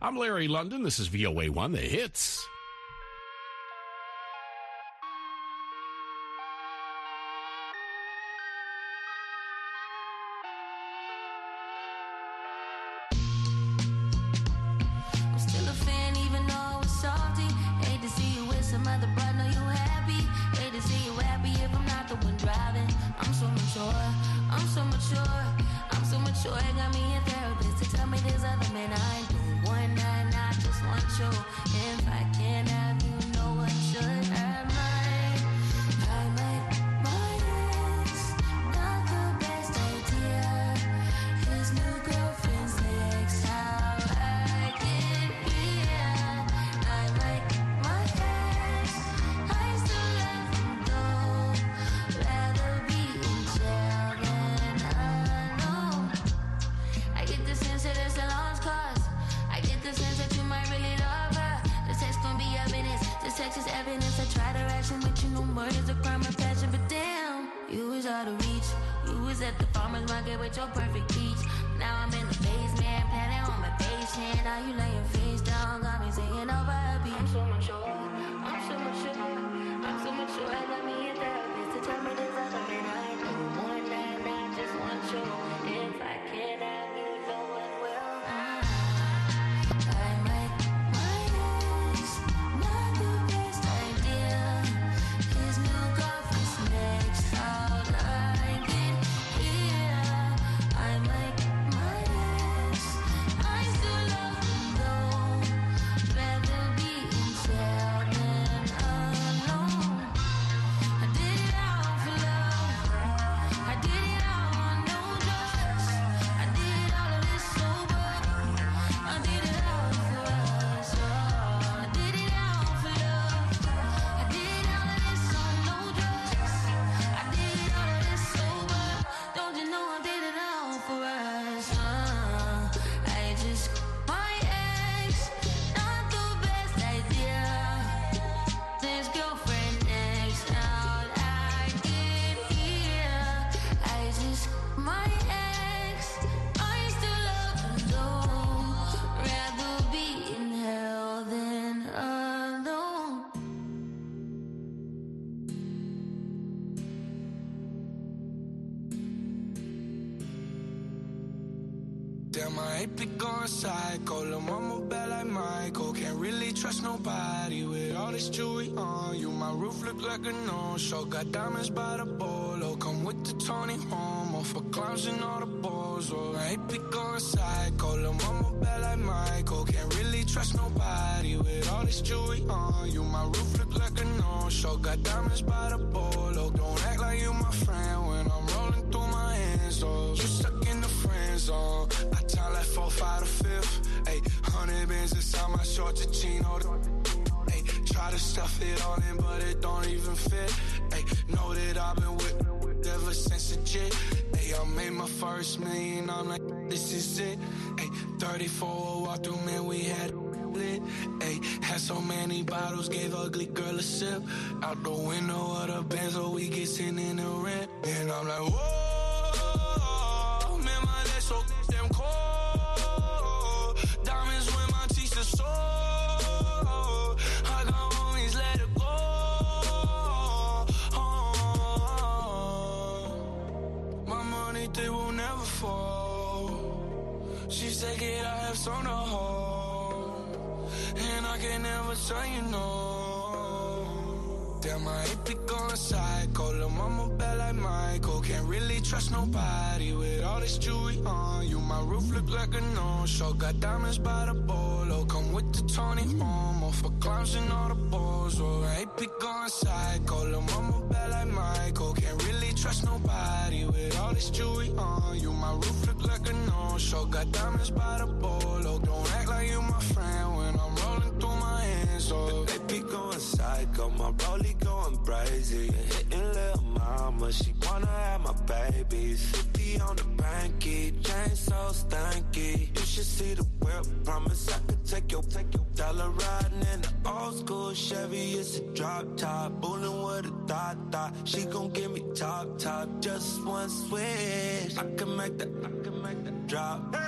I'm Larry London. This is VOA1, The Hits. Damn, psycho. Lil' mama bad like Michael. Can't really trust nobody with all this jewelry on you. My roof look like a no-show. Got diamonds by the bolo. Come with the Tony Homo for clowns and all the balls. Oh, I ain't be going psycho. Lil' mama bad like Michael. Can't really trust nobody with all this jewelry on you. My roof look like a no-show. Got diamonds by the bolo. Don't act like you my friend zone. I time like four, five to fifth. Ayy, hundred bins inside my shorts, a chino. Ayy, try to stuff it all in, but it don't even fit. Ayy, know that I've been with ever since a jit. Ayy, I made my first million, I'm like, this is it. Ayy, 34 walk through, man, we had lit. Ayy, had so many bottles, gave ugly girl a sip. Out the window of the Benz, so we get sitting in the rent. And I'm like, whoa, tell you no. Damn, I be going psycho. Lil' mama bad like Michael. Can't really trust nobody with all this jewelry on you. My roof look like a no-show. Got diamonds by the bolo. Come with the Tony Homo for clowns and all the balls. Oh, be going psycho. Lil' mama bad like Michael. Can't really trust nobody with all this jewelry on you. My roof look like a no-show. Got diamonds by the bolo. Don't act like you my friend They be going psycho, my rollie going crazy. Hitting little mama, she wanna have my babies. 50 on the banky, chain so stanky. You should see the whip, promise I could take your, take your dollar riding in the old school Chevy. It's a drop top, bullin' with a dot dot. She gon' give me top top, just one switch. I can make that, I can make that drop. Hey!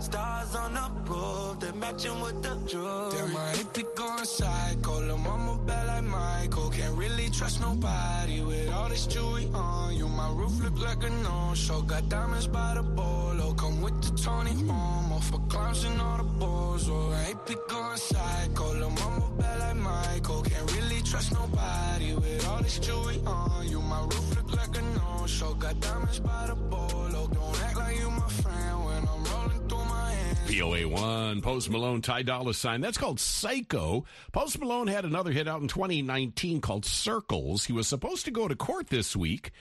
Stars on the roof, they're matching with the jewelry. Damn, my AP going psycho. Lil' mama bad like Michael. Can't really trust nobody with all this jewelry on you. My roof look like a no-show. Got diamonds by the bolo. Come with the Tony Momo for clowns and all the balls. Oh, AP going psycho. Lil' mama bad like Michael. Can't really trust nobody with all this jewelry on you. My roof look like a no-show. Got diamonds by the bolo. Don't act like you my friend VOA One. Post Malone, Ty Dolla Sign. That's called Psycho. Post Malone had another hit out in 2019 called Circles. He was supposed to go to court this week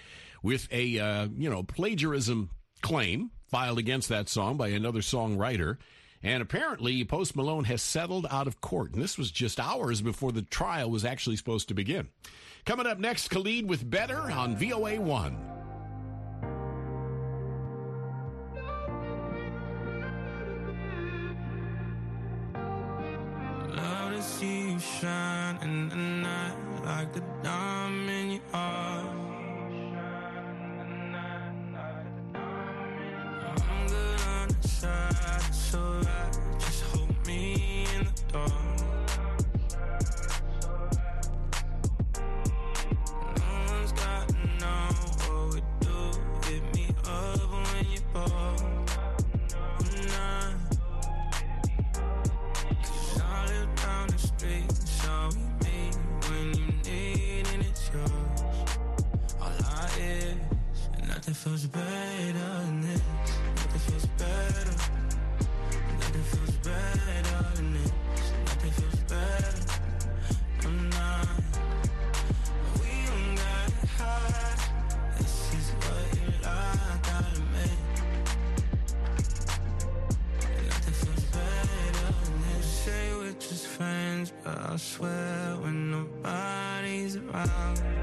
with a, uh, you know, plagiarism claim filed against that song by another songwriter. And apparently, Post Malone has settled out of court. And this was just hours before the trial was actually supposed to begin. Coming up next, Khalid with Better on VOA 1. You shine in the night like a diamond you are. I'm the. Just hold me in the dark. Feels better than this. Nothing feels better. Nothing feels better than this. Nothing feels better. I'm not. We don't got high. This is what you like of me. Nothing feels better than this. Say we're just friends, but I swear when nobody's around.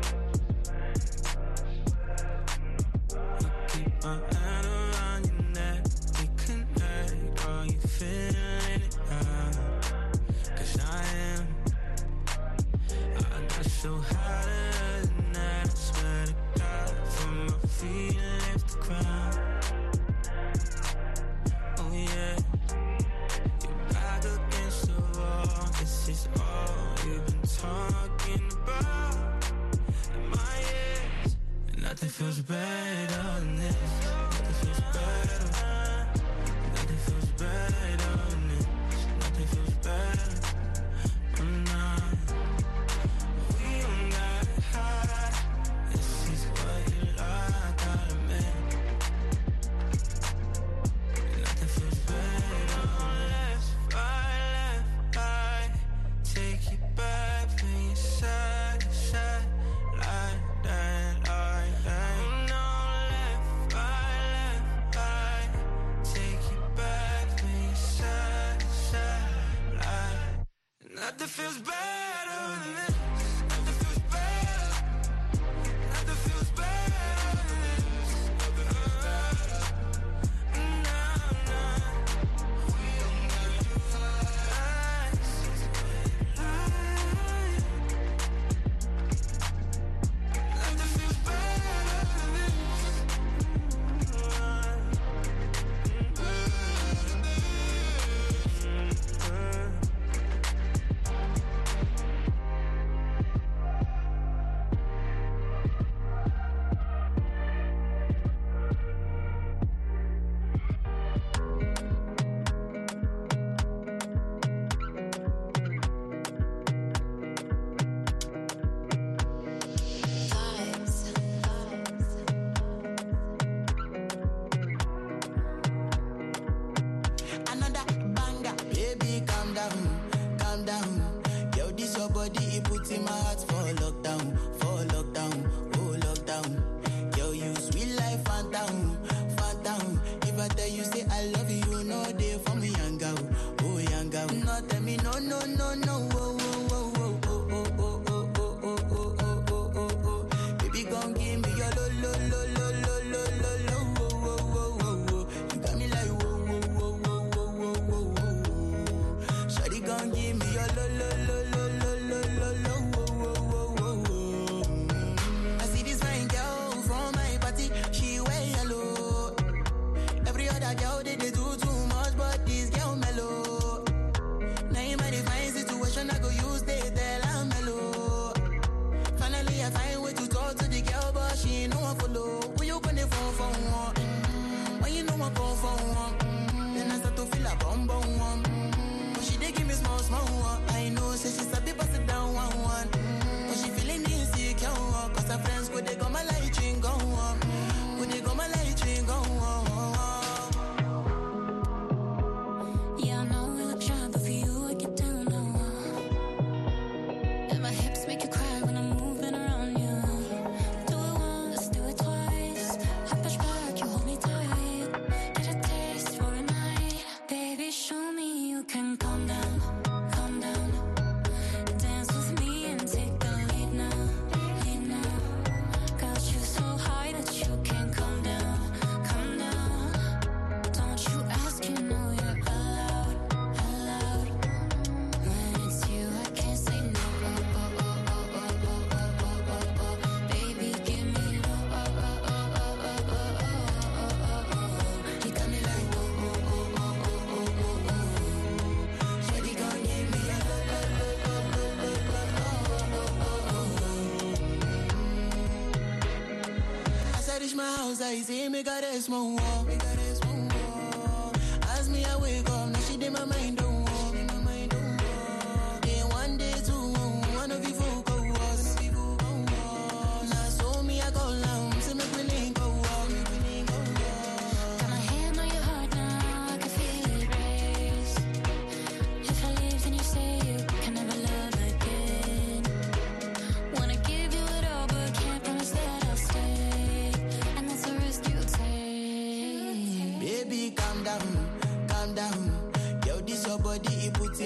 cigaresmo.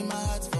my heart's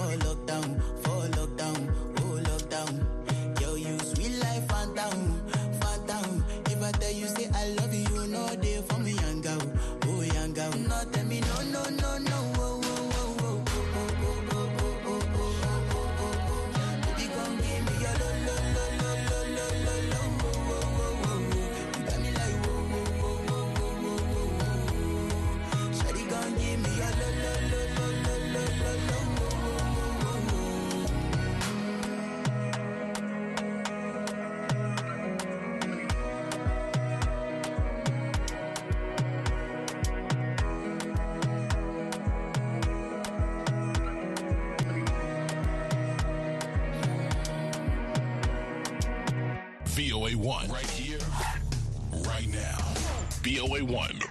VOA 1. Right here, right now. VOA 1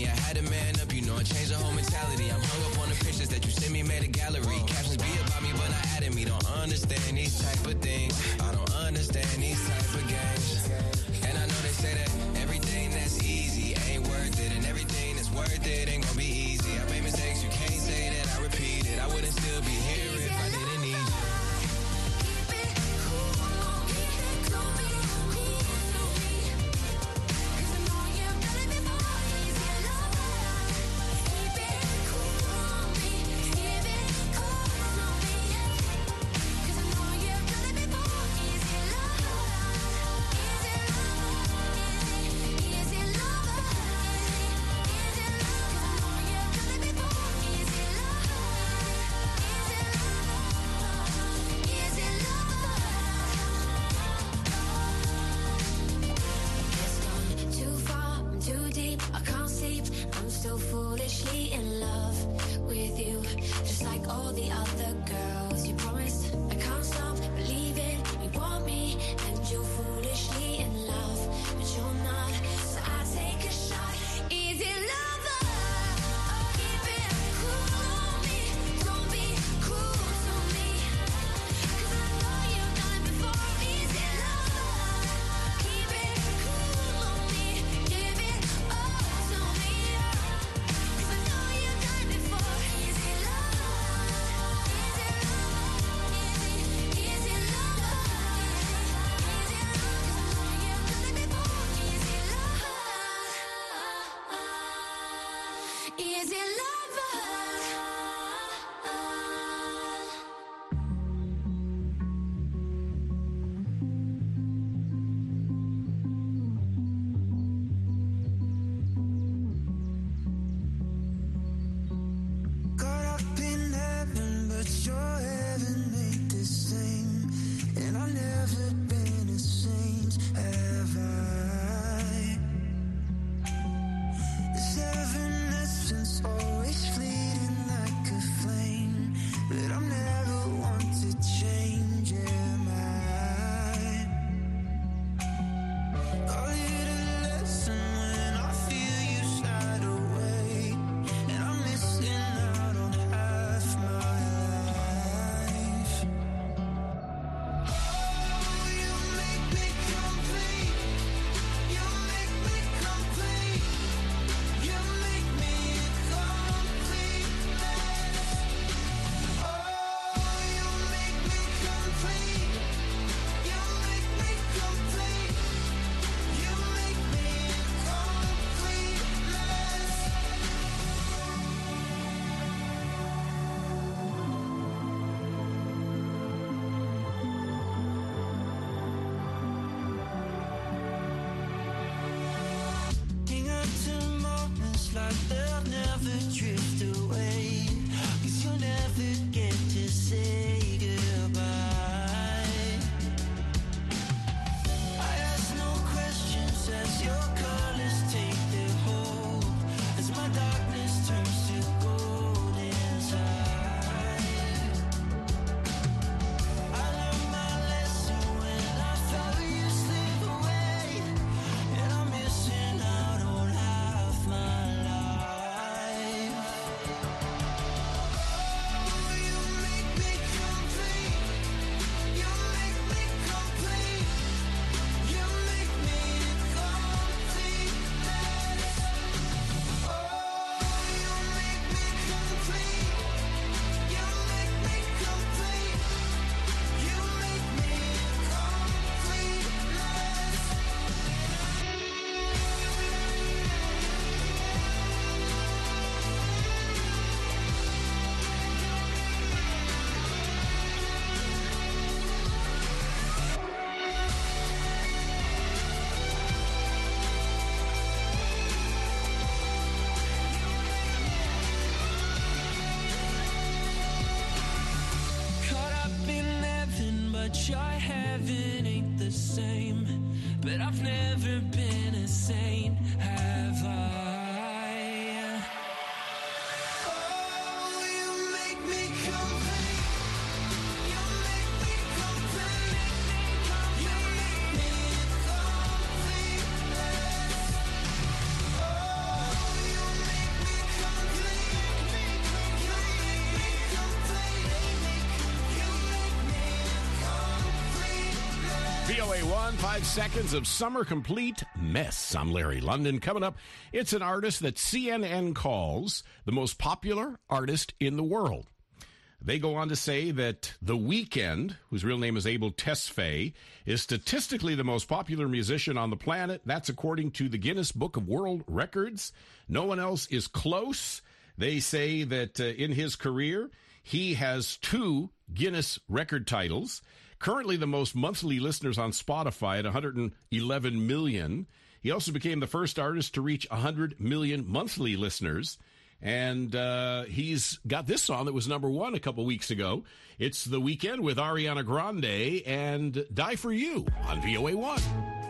me. I had a man up, you know, I changed the whole mentality. I'm hung up on the pictures that you sent me, made a gallery. Captions be about me, but not adding me. Don't understand these type of things. I don't understand these type of games. And I know they say that everything that's easy ain't worth it, and everything that's worth it ain't gonna be easy. I made mistakes, you can't say that I repeat it. I wouldn't still be here. Never been a saint, I? Five seconds of summer complete mess. I'm Larry London. Coming up, it's an artist that CNN calls the most popular artist in the world. They go on to say that The Weeknd, whose real name is Abel Tesfaye, is statistically the most popular musician on the planet. That's according to the Guinness Book of World Records. No one else is close. They say that uh, in his career, he has two Guinness record titles. Currently, the most monthly listeners on Spotify at 111 million. He also became the first artist to reach 100 million monthly listeners. And uh, he's got this song that was number one a couple weeks ago. It's The Weeknd with Ariana Grande and Die For You on VOA 1.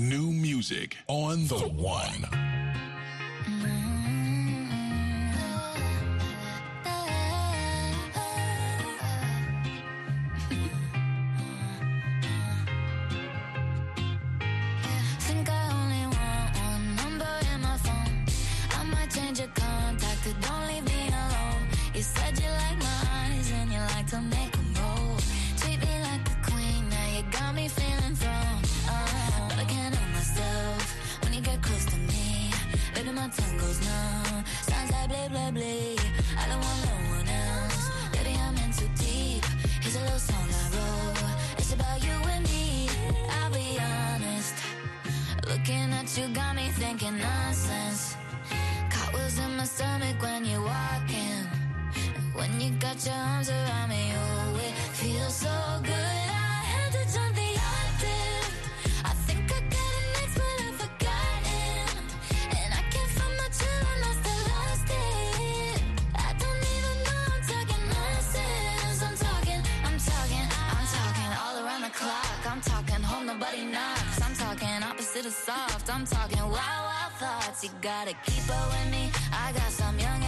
New music on the one. Blah. I don't want no one else. Baby, I'm in too deep. Here's a little song I wrote. It's about you and me. I'll be honest. Looking at you got me thinking nonsense. Was in my stomach when you're walking. When you got your arms around me, oh, it feels so good. You gotta keep up with me. I got some young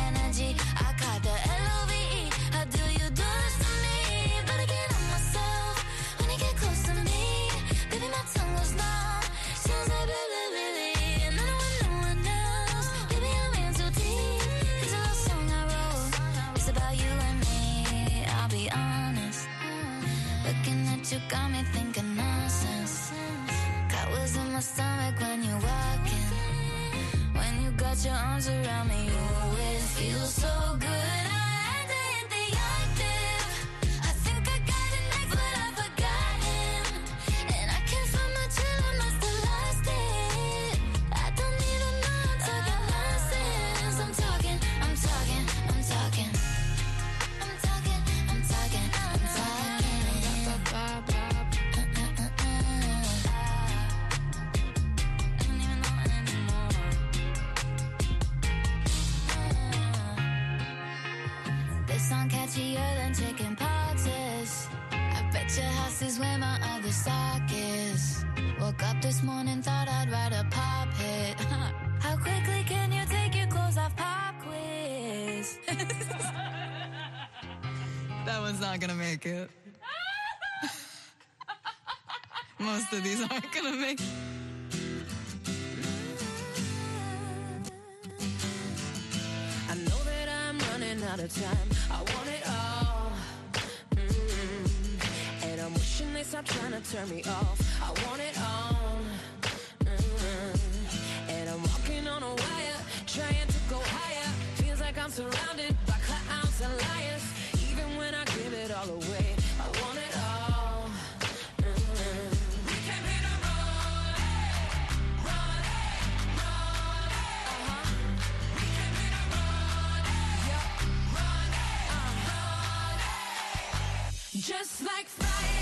Woke up this morning, thought I'd write a pop hit. How quickly can you take your clothes off? Pop quiz. That one's not gonna make it. Most of these aren't gonna make I know that I'm running out of time. I want it all. Wishing they stop trying to turn me off. I want it all. Mm. And I'm walking on a wire, trying to go higher. Feels like I'm surrounded by clowns and liars. Even when I give it all away, I want it all. We came to run, run, run. We came run, yeah, run, run. Just like fire,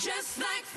just like